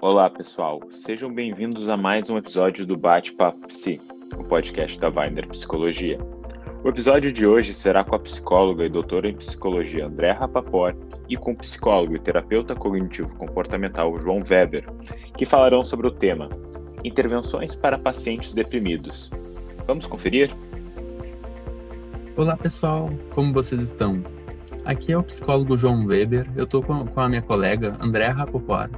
Olá, pessoal. Sejam bem-vindos a mais um episódio do Bate-Papo Psi, o podcast da Weiner Psicologia. O episódio de hoje será com a psicóloga e doutora em psicologia André Rapaport e com o psicólogo e terapeuta cognitivo comportamental João Weber, que falarão sobre o tema Intervenções para pacientes deprimidos. Vamos conferir? Olá, pessoal. Como vocês estão? Aqui é o psicólogo João Weber. Eu estou com a minha colega André Rapoport.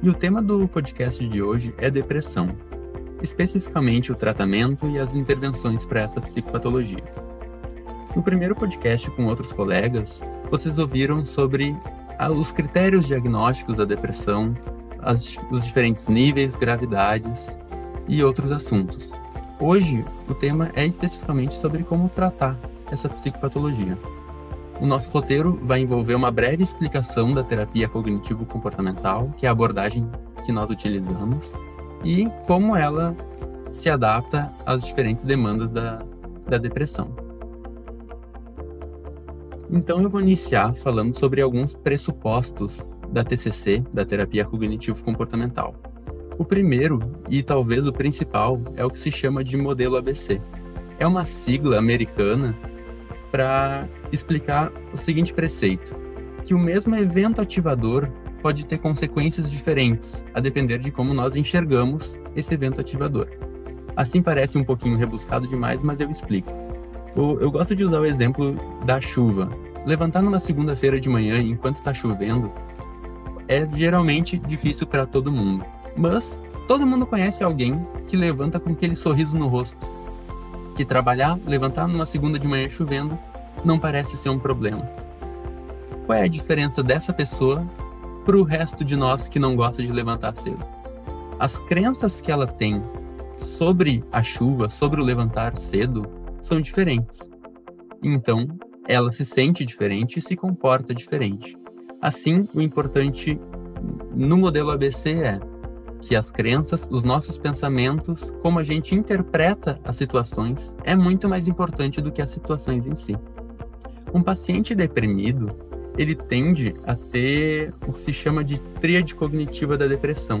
E o tema do podcast de hoje é depressão, especificamente o tratamento e as intervenções para essa psicopatologia. No primeiro podcast com outros colegas, vocês ouviram sobre os critérios diagnósticos da depressão, as, os diferentes níveis, gravidades e outros assuntos. Hoje, o tema é especificamente sobre como tratar essa psicopatologia. O nosso roteiro vai envolver uma breve explicação da terapia cognitivo-comportamental, que é a abordagem que nós utilizamos, e como ela se adapta às diferentes demandas da, da depressão. Então, eu vou iniciar falando sobre alguns pressupostos da TCC, da terapia cognitivo-comportamental. O primeiro, e talvez o principal, é o que se chama de modelo ABC. É uma sigla americana para explicar o seguinte preceito: que o mesmo evento ativador pode ter consequências diferentes, a depender de como nós enxergamos esse evento ativador. Assim parece um pouquinho rebuscado demais, mas eu explico. Eu gosto de usar o exemplo da chuva. Levantar numa segunda-feira de manhã enquanto está chovendo é geralmente difícil para todo mundo. Mas todo mundo conhece alguém que levanta com aquele sorriso no rosto que trabalhar, levantar numa segunda de manhã chovendo, não parece ser um problema. Qual é a diferença dessa pessoa para o resto de nós que não gosta de levantar cedo? As crenças que ela tem sobre a chuva, sobre o levantar cedo, são diferentes. Então, ela se sente diferente e se comporta diferente. Assim, o importante no modelo ABC é que as crenças, os nossos pensamentos, como a gente interpreta as situações, é muito mais importante do que as situações em si. Um paciente deprimido, ele tende a ter o que se chama de tríade cognitiva da depressão,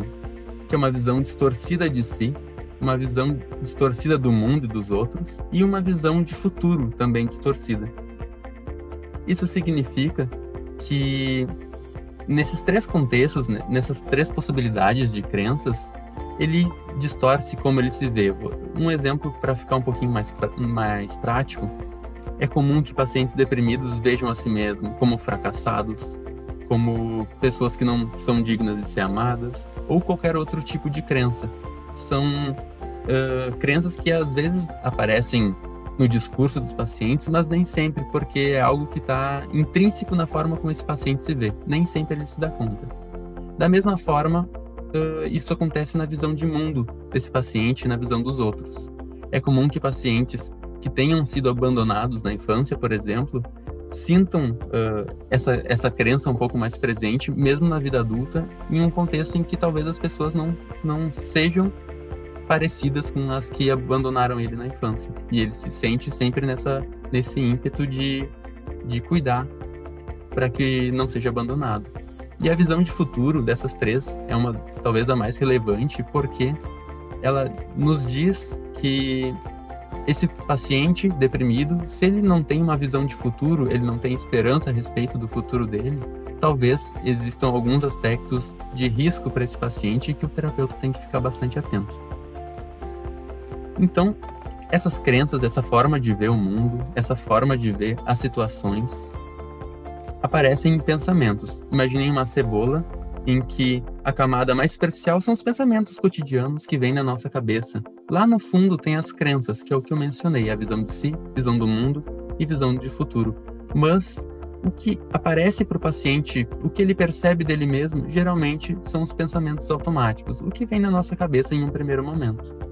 que é uma visão distorcida de si, uma visão distorcida do mundo e dos outros e uma visão de futuro também distorcida. Isso significa que nesses três contextos, né, nessas três possibilidades de crenças, ele distorce como ele se vê. Um exemplo para ficar um pouquinho mais, mais prático, é comum que pacientes deprimidos vejam a si mesmos como fracassados, como pessoas que não são dignas de ser amadas, ou qualquer outro tipo de crença. São uh, crenças que às vezes aparecem no discurso dos pacientes, mas nem sempre, porque é algo que está intrínseco na forma como esse paciente se vê. Nem sempre ele se dá conta. Da mesma forma, isso acontece na visão de mundo desse paciente e na visão dos outros. É comum que pacientes que tenham sido abandonados na infância, por exemplo, sintam uh, essa, essa crença um pouco mais presente, mesmo na vida adulta, em um contexto em que talvez as pessoas não, não sejam parecidas com as que abandonaram ele na infância. E ele se sente sempre nessa, nesse ímpeto de, de cuidar para que não seja abandonado. E a visão de futuro dessas três é uma talvez a mais relevante porque ela nos diz que esse paciente deprimido, se ele não tem uma visão de futuro, ele não tem esperança a respeito do futuro dele, talvez existam alguns aspectos de risco para esse paciente que o terapeuta tem que ficar bastante atento. Então, essas crenças, essa forma de ver o mundo, essa forma de ver as situações, aparecem em pensamentos. Imaginem uma cebola em que a camada mais superficial são os pensamentos cotidianos que vêm na nossa cabeça. Lá no fundo tem as crenças, que é o que eu mencionei, a visão de si, visão do mundo e visão de futuro. Mas o que aparece para o paciente, o que ele percebe dele mesmo, geralmente são os pensamentos automáticos, o que vem na nossa cabeça em um primeiro momento.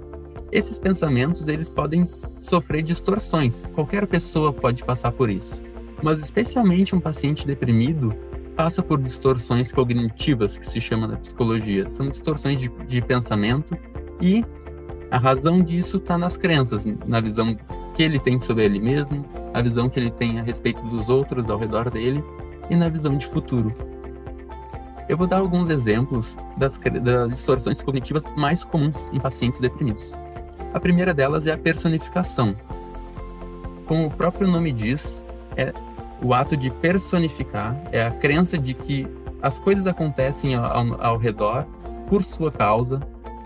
Esses pensamentos, eles podem sofrer distorções. Qualquer pessoa pode passar por isso. Mas especialmente um paciente deprimido passa por distorções cognitivas, que se chama na psicologia. São distorções de, de pensamento e a razão disso está nas crenças, na visão que ele tem sobre ele mesmo, a visão que ele tem a respeito dos outros ao redor dele e na visão de futuro. Eu vou dar alguns exemplos das, das distorções cognitivas mais comuns em pacientes deprimidos. A primeira delas é a personificação. Como o próprio nome diz, é o ato de personificar, é a crença de que as coisas acontecem ao, ao redor por sua causa,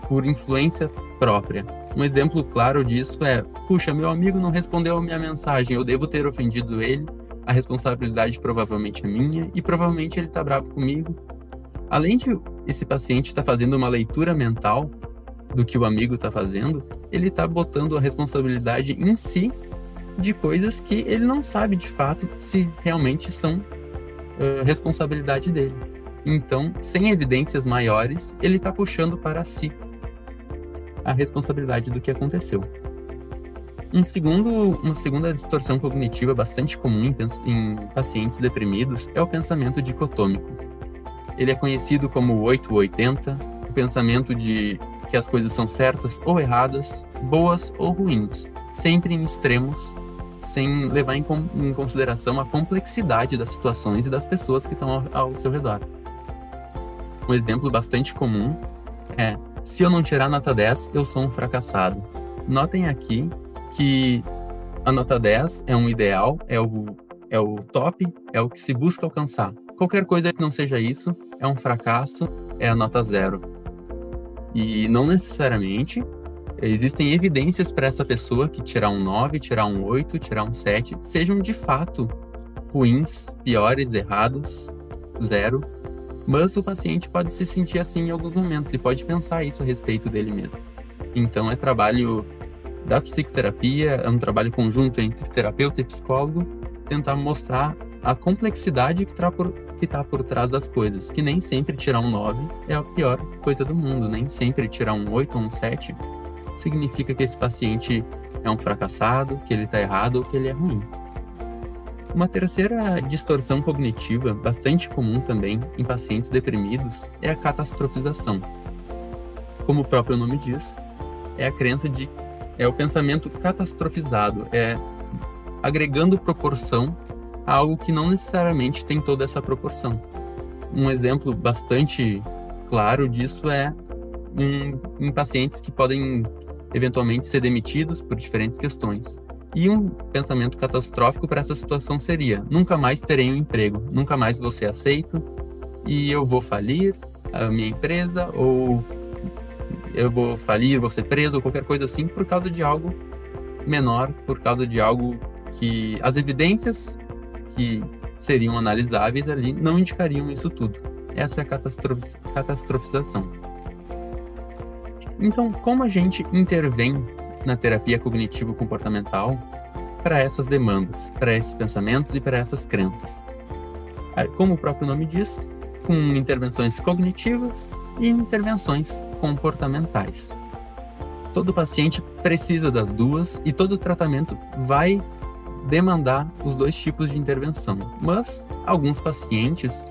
por influência própria. Um exemplo claro disso é: puxa, meu amigo não respondeu a minha mensagem, eu devo ter ofendido ele, a responsabilidade provavelmente é minha e provavelmente ele está bravo comigo. Além de esse paciente estar tá fazendo uma leitura mental do que o amigo está fazendo, ele está botando a responsabilidade em si de coisas que ele não sabe de fato se realmente são uh, responsabilidade dele. Então, sem evidências maiores, ele está puxando para si a responsabilidade do que aconteceu. Um segundo, uma segunda distorção cognitiva bastante comum em, em pacientes deprimidos é o pensamento dicotômico. Ele é conhecido como 880, o pensamento de que as coisas são certas ou erradas, boas ou ruins, sempre em extremos, sem levar em, em consideração a complexidade das situações e das pessoas que estão ao, ao seu redor. Um exemplo bastante comum é: se eu não tirar nota 10, eu sou um fracassado. Notem aqui que a nota 10 é um ideal, é o, é o top, é o que se busca alcançar. Qualquer coisa que não seja isso é um fracasso, é a nota zero. E não necessariamente existem evidências para essa pessoa que tirar um 9, tirar um 8, tirar um 7 sejam de fato ruins, piores, errados, zero. Mas o paciente pode se sentir assim em alguns momentos e pode pensar isso a respeito dele mesmo. Então é trabalho da psicoterapia, é um trabalho conjunto entre terapeuta e psicólogo, tentar mostrar a complexidade que está por, que tá por trás das coisas, que nem sempre tirar um 9 é a pior coisa do mundo, nem sempre tirar um 8 ou um 7 significa que esse paciente é um fracassado, que ele está errado ou que ele é ruim. Uma terceira distorção cognitiva, bastante comum também em pacientes deprimidos, é a catastrofização. Como o próprio nome diz, é a crença de é o pensamento catastrofizado, é agregando proporção algo que não necessariamente tem toda essa proporção. Um exemplo bastante claro disso é em, em pacientes que podem eventualmente ser demitidos por diferentes questões. E um pensamento catastrófico para essa situação seria: nunca mais terei um emprego, nunca mais vou ser aceito e eu vou falir a minha empresa ou eu vou falir, vou ser preso ou qualquer coisa assim por causa de algo menor, por causa de algo que as evidências que seriam analisáveis ali não indicariam isso tudo. Essa é a catastrof catastrofização. Então, como a gente intervém na terapia cognitivo-comportamental para essas demandas, para esses pensamentos e para essas crenças? Como o próprio nome diz, com intervenções cognitivas e intervenções comportamentais. Todo paciente precisa das duas e todo tratamento vai demandar os dois tipos de intervenção, mas alguns pacientes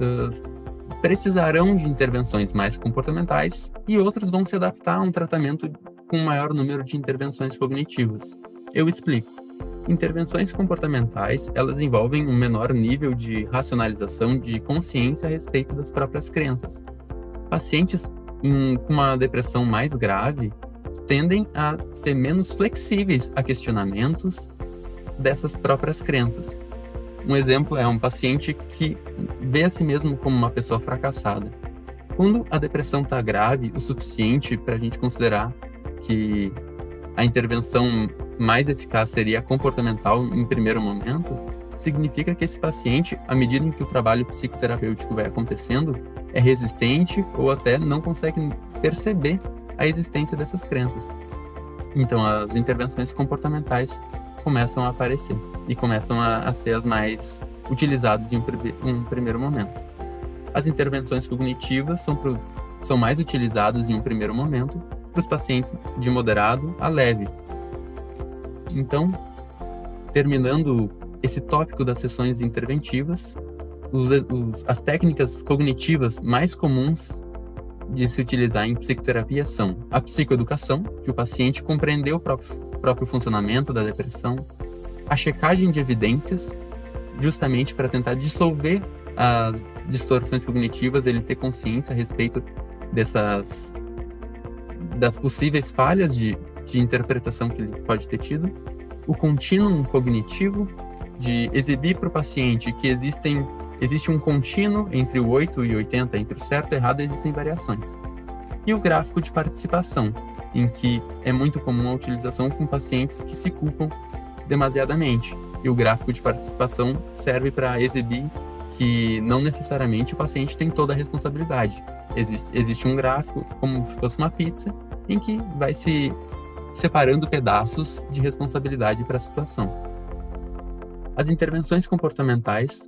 uh, precisarão de intervenções mais comportamentais e outros vão se adaptar a um tratamento com maior número de intervenções cognitivas. Eu explico. Intervenções comportamentais, elas envolvem um menor nível de racionalização de consciência a respeito das próprias crenças. Pacientes em, com uma depressão mais grave tendem a ser menos flexíveis a questionamentos dessas próprias crenças. Um exemplo é um paciente que vê a si mesmo como uma pessoa fracassada. Quando a depressão está grave o suficiente para a gente considerar que a intervenção mais eficaz seria comportamental em primeiro momento, significa que esse paciente, à medida em que o trabalho psicoterapêutico vai acontecendo, é resistente ou até não consegue perceber a existência dessas crenças. Então, as intervenções comportamentais começam a aparecer e começam a, a ser as mais utilizadas em um, um, primeiro momento. As intervenções cognitivas são, pro, são mais utilizadas em um primeiro momento para os pacientes de moderado a leve. Então, terminando esse tópico das sessões interventivas, os, os, as técnicas cognitivas mais comuns de se utilizar em psicoterapia são a psicoeducação, que o paciente compreendeu o próprio, próprio funcionamento da depressão, a checagem de evidências, justamente para tentar dissolver as distorções cognitivas, ele ter consciência a respeito dessas das possíveis falhas de, de interpretação que ele pode ter tido, o contínuo cognitivo de exibir para o paciente que existem existe um contínuo entre o 8 e 80, entre o certo e o errado existem variações. E o gráfico de participação, em que é muito comum a utilização com pacientes que se culpam demasiadamente. E o gráfico de participação serve para exibir que não necessariamente o paciente tem toda a responsabilidade. Existe, existe um gráfico, como se fosse uma pizza, em que vai se separando pedaços de responsabilidade para a situação. As intervenções comportamentais,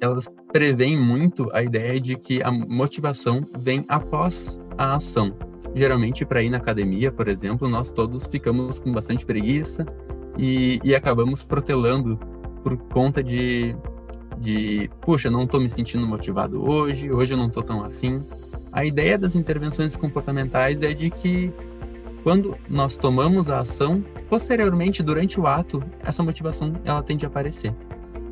elas preveem muito a ideia de que a motivação vem após a ação. Geralmente, para ir na academia, por exemplo, nós todos ficamos com bastante preguiça e, e acabamos protelando por conta de, de, puxa, não estou me sentindo motivado hoje, hoje eu não estou tão afim. A ideia das intervenções comportamentais é de que quando nós tomamos a ação, posteriormente, durante o ato, essa motivação ela tende a aparecer.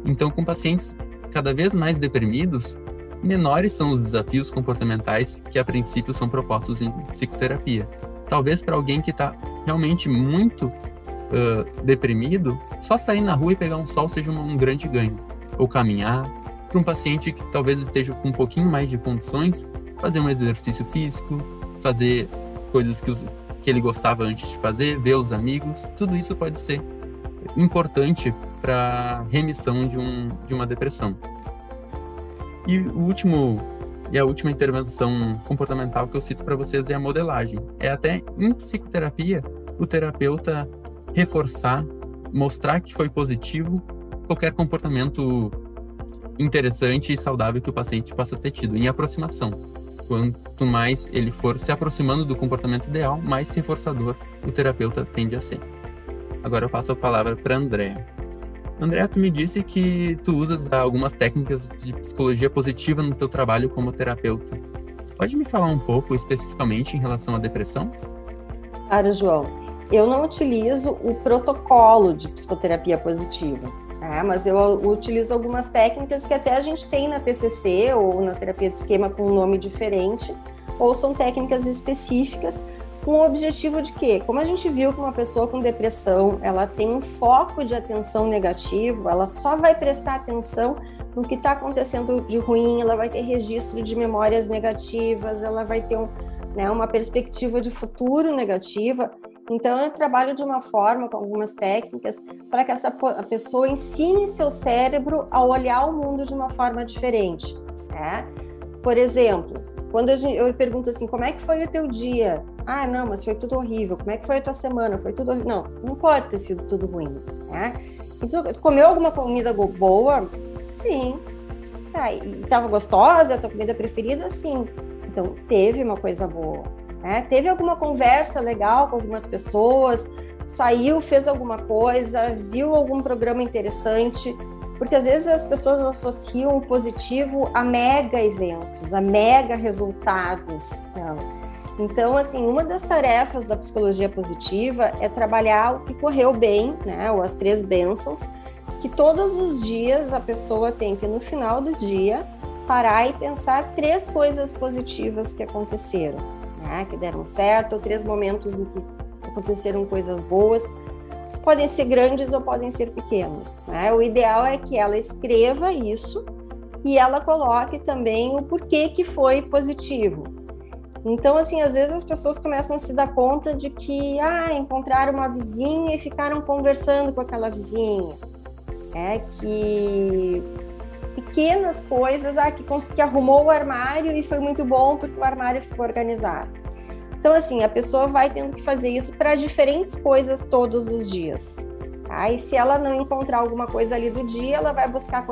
Então, com pacientes cada vez mais deprimidos, menores são os desafios comportamentais que a princípio são propostos em psicoterapia. Talvez para alguém que está realmente muito uh, deprimido, só sair na rua e pegar um sol seja um, um grande ganho. Ou caminhar. Para um paciente que talvez esteja com um pouquinho mais de condições, fazer um exercício físico, fazer coisas que os, que ele gostava antes de fazer, ver os amigos, tudo isso pode ser importante para remissão de, um, de uma depressão. E o último e a última intervenção comportamental que eu cito para vocês é a modelagem. É até em psicoterapia o terapeuta reforçar, mostrar que foi positivo qualquer comportamento interessante e saudável que o paciente possa ter tido em aproximação. Quanto mais ele for se aproximando do comportamento ideal, mais reforçador o terapeuta tende a ser. Agora eu passo a palavra para André. André, tu me disse que tu usas algumas técnicas de psicologia positiva no teu trabalho como terapeuta. Pode me falar um pouco especificamente em relação à depressão? Claro, João. Eu não utilizo o protocolo de psicoterapia positiva é, mas eu utilizo algumas técnicas que até a gente tem na TCC ou na terapia de esquema com um nome diferente, ou são técnicas específicas com o objetivo de que, como a gente viu que uma pessoa com depressão, ela tem um foco de atenção negativo, ela só vai prestar atenção no que está acontecendo de ruim, ela vai ter registro de memórias negativas, ela vai ter um, né, uma perspectiva de futuro negativa. Então, eu trabalho de uma forma, com algumas técnicas, para que essa pessoa ensine seu cérebro a olhar o mundo de uma forma diferente. Né? Por exemplo, quando eu pergunto assim, como é que foi o teu dia? Ah, não, mas foi tudo horrível. Como é que foi a tua semana? Foi tudo horrível. Não, não pode ter sido tudo ruim. Né? Comeu alguma comida boa? Sim. Ah, e estava gostosa? A tua comida preferida? Sim. Então, teve uma coisa boa. Né? Teve alguma conversa legal com algumas pessoas, saiu, fez alguma coisa, viu algum programa interessante, porque às vezes as pessoas associam o positivo a mega eventos, a mega resultados. Então, então assim, uma das tarefas da psicologia positiva é trabalhar o que correu bem, né, ou as três bênçãos, que todos os dias a pessoa tem que, no final do dia, parar e pensar três coisas positivas que aconteceram né, que deram certo, ou três momentos em que aconteceram coisas boas. Podem ser grandes ou podem ser pequenos. Né? O ideal é que ela escreva isso e ela coloque também o porquê que foi positivo. Então, assim, às vezes as pessoas começam a se dar conta de que, ah, encontraram uma vizinha e ficaram conversando com aquela vizinha. É que pequenas coisas, ah, que, que arrumou o armário e foi muito bom porque o armário ficou organizado. Então, assim, a pessoa vai tendo que fazer isso para diferentes coisas todos os dias. Tá? E se ela não encontrar alguma coisa ali do dia, ela vai buscar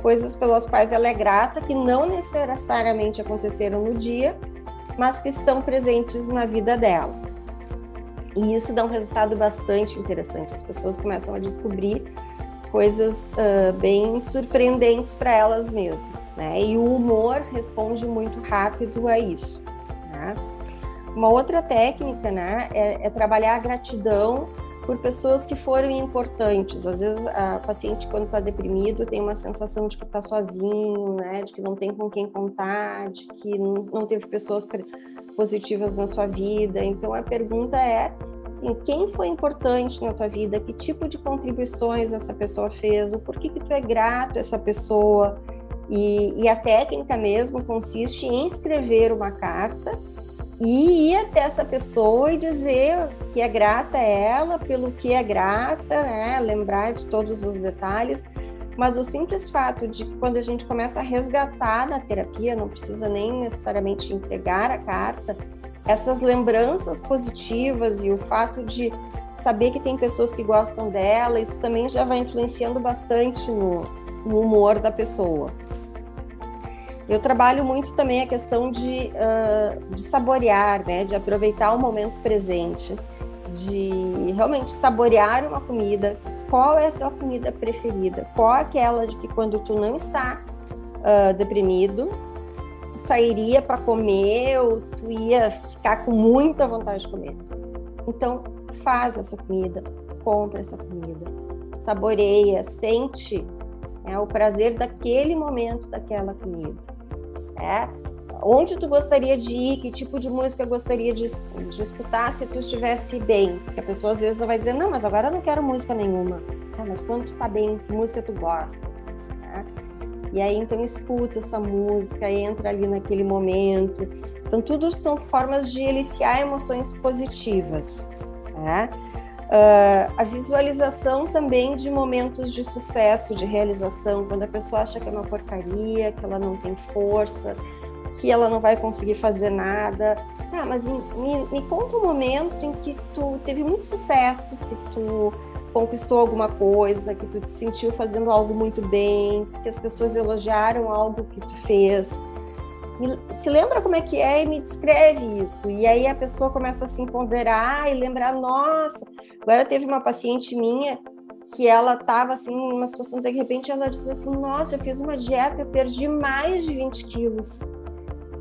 coisas pelas quais ela é grata, que não necessariamente aconteceram no dia, mas que estão presentes na vida dela. E isso dá um resultado bastante interessante. As pessoas começam a descobrir coisas uh, bem surpreendentes para elas mesmas, né? E o humor responde muito rápido a isso. Né? Uma outra técnica, né, é, é trabalhar a gratidão por pessoas que foram importantes. Às vezes, a paciente, quando está deprimido, tem uma sensação de que está sozinho, né? De que não tem com quem contar, de que não teve pessoas positivas na sua vida. Então, a pergunta é, assim, quem foi importante na tua vida? Que tipo de contribuições essa pessoa fez? O porquê que tu é grato a essa pessoa? E, e a técnica mesmo consiste em escrever uma carta e ir até essa pessoa e dizer que é grata a ela pelo que é grata, né? lembrar de todos os detalhes. Mas o simples fato de que quando a gente começa a resgatar na terapia, não precisa nem necessariamente entregar a carta, essas lembranças positivas e o fato de saber que tem pessoas que gostam dela, isso também já vai influenciando bastante no, no humor da pessoa. Eu trabalho muito também a questão de, uh, de saborear, né? de aproveitar o momento presente, de realmente saborear uma comida. Qual é a tua comida preferida? Qual é aquela de que quando tu não está uh, deprimido, tu sairia para comer ou tu ia ficar com muita vontade de comer? Então, faz essa comida, compra essa comida, saboreia, sente é, o prazer daquele momento daquela comida. É, onde tu gostaria de ir, que tipo de música gostaria de, de, escutar se tu estivesse bem. Porque a pessoa às vezes não vai dizer, não, mas agora eu não quero música nenhuma. Tá, mas quando tu tá bem, que música tu gosta? Né? E aí então escuta essa música, entra ali naquele momento. Então tudo são formas de eliciar emoções positivas. Né? Uh, a visualização também de momentos de sucesso, de realização, quando a pessoa acha que é uma porcaria, que ela não tem força, que ela não vai conseguir fazer nada. Ah, mas me, me conta um momento em que tu teve muito sucesso, que tu conquistou alguma coisa, que tu te sentiu fazendo algo muito bem, que as pessoas elogiaram algo que tu fez se lembra como é que é e me descreve isso. E aí a pessoa começa a se empoderar e lembrar, nossa, agora teve uma paciente minha que ela estava assim numa situação de repente ela disse assim, nossa, eu fiz uma dieta, eu perdi mais de 20 quilos.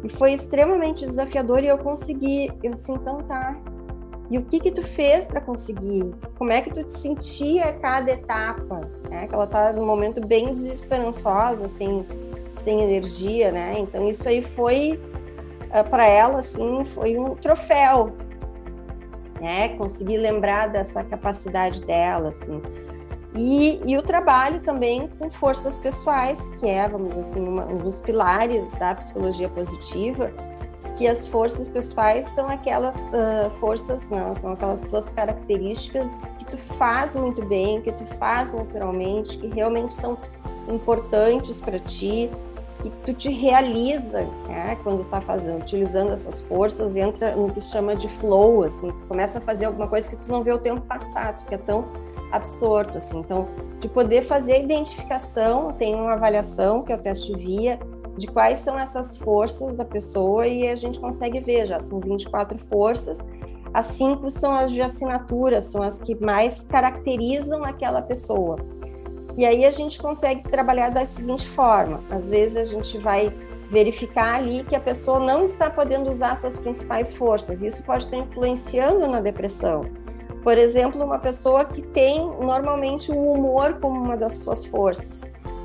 E foi extremamente desafiador e eu consegui. Eu disse, então tá. E o que que tu fez para conseguir? Como é que tu te sentia a cada etapa? É, que ela tá num momento bem desesperançosa, assim, sem energia, né? Então isso aí foi ah, para ela assim, foi um troféu, né? Conseguir lembrar dessa capacidade dela, assim. E, e, o trabalho também com forças pessoais, que é, vamos dizer assim, uma, um dos pilares da psicologia positiva, que as forças pessoais são aquelas uh, forças, não, são aquelas tuas características que tu faz muito bem, que tu faz naturalmente, que realmente são importantes para ti, que tu te realiza né, quando está fazendo, utilizando essas forças, entra no que se chama de flow, assim, tu começa a fazer alguma coisa que tu não vê o tempo passar, tu fica tão absorto, assim. Então, de poder fazer a identificação, tem uma avaliação, que é o teste via, de quais são essas forças da pessoa e a gente consegue ver, já são 24 forças, as cinco são as de assinatura, são as que mais caracterizam aquela pessoa. E aí a gente consegue trabalhar da seguinte forma: às vezes a gente vai verificar ali que a pessoa não está podendo usar suas principais forças. Isso pode estar influenciando na depressão. Por exemplo, uma pessoa que tem normalmente o humor como uma das suas forças.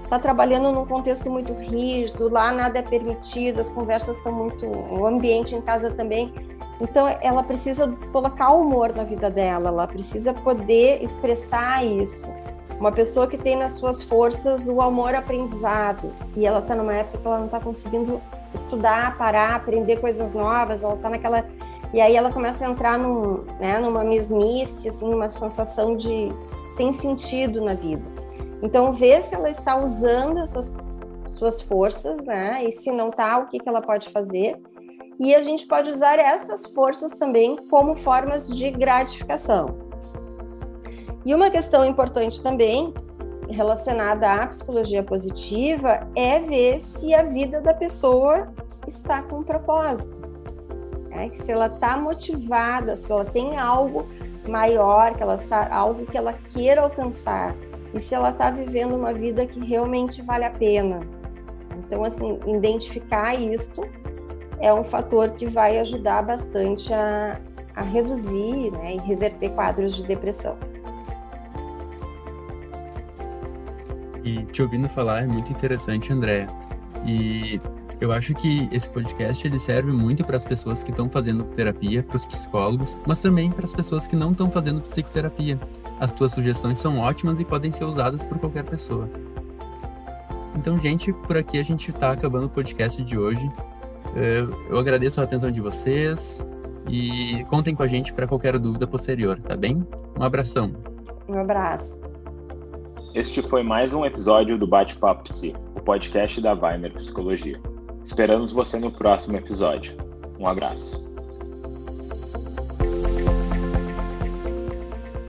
Está trabalhando num contexto muito rígido, lá nada é permitido, as conversas estão muito. o ambiente em casa também. Então, ela precisa colocar humor na vida dela, ela precisa poder expressar isso. Uma pessoa que tem nas suas forças o amor aprendizado e ela está numa época que ela não está conseguindo estudar, parar, aprender coisas novas, ela está naquela e aí ela começa a entrar num, né, numa mesmice, assim, uma sensação de sem sentido na vida. Então, ver se ela está usando essas suas forças, né? E se não está, o que, que ela pode fazer. E a gente pode usar essas forças também como formas de gratificação. E uma questão importante também relacionada à psicologia positiva é ver se a vida da pessoa está com um propósito. Né? Se ela está motivada, se ela tem algo maior, que ela algo que ela queira alcançar, e se ela está vivendo uma vida que realmente vale a pena. Então, assim, identificar isto é um fator que vai ajudar bastante a, a reduzir né, e reverter quadros de depressão. E te ouvindo falar é muito interessante, Andréa. E eu acho que esse podcast ele serve muito para as pessoas que estão fazendo terapia, para os psicólogos, mas também para as pessoas que não estão fazendo psicoterapia. As tuas sugestões são ótimas e podem ser usadas por qualquer pessoa. Então, gente, por aqui a gente está acabando o podcast de hoje. É, eu agradeço a atenção de vocês e contem com a gente para qualquer dúvida posterior, tá bem? Um abração. Um abraço. Este foi mais um episódio do Bate-Papo Psi, o podcast da Weiner Psicologia. Esperamos você no próximo episódio. Um abraço.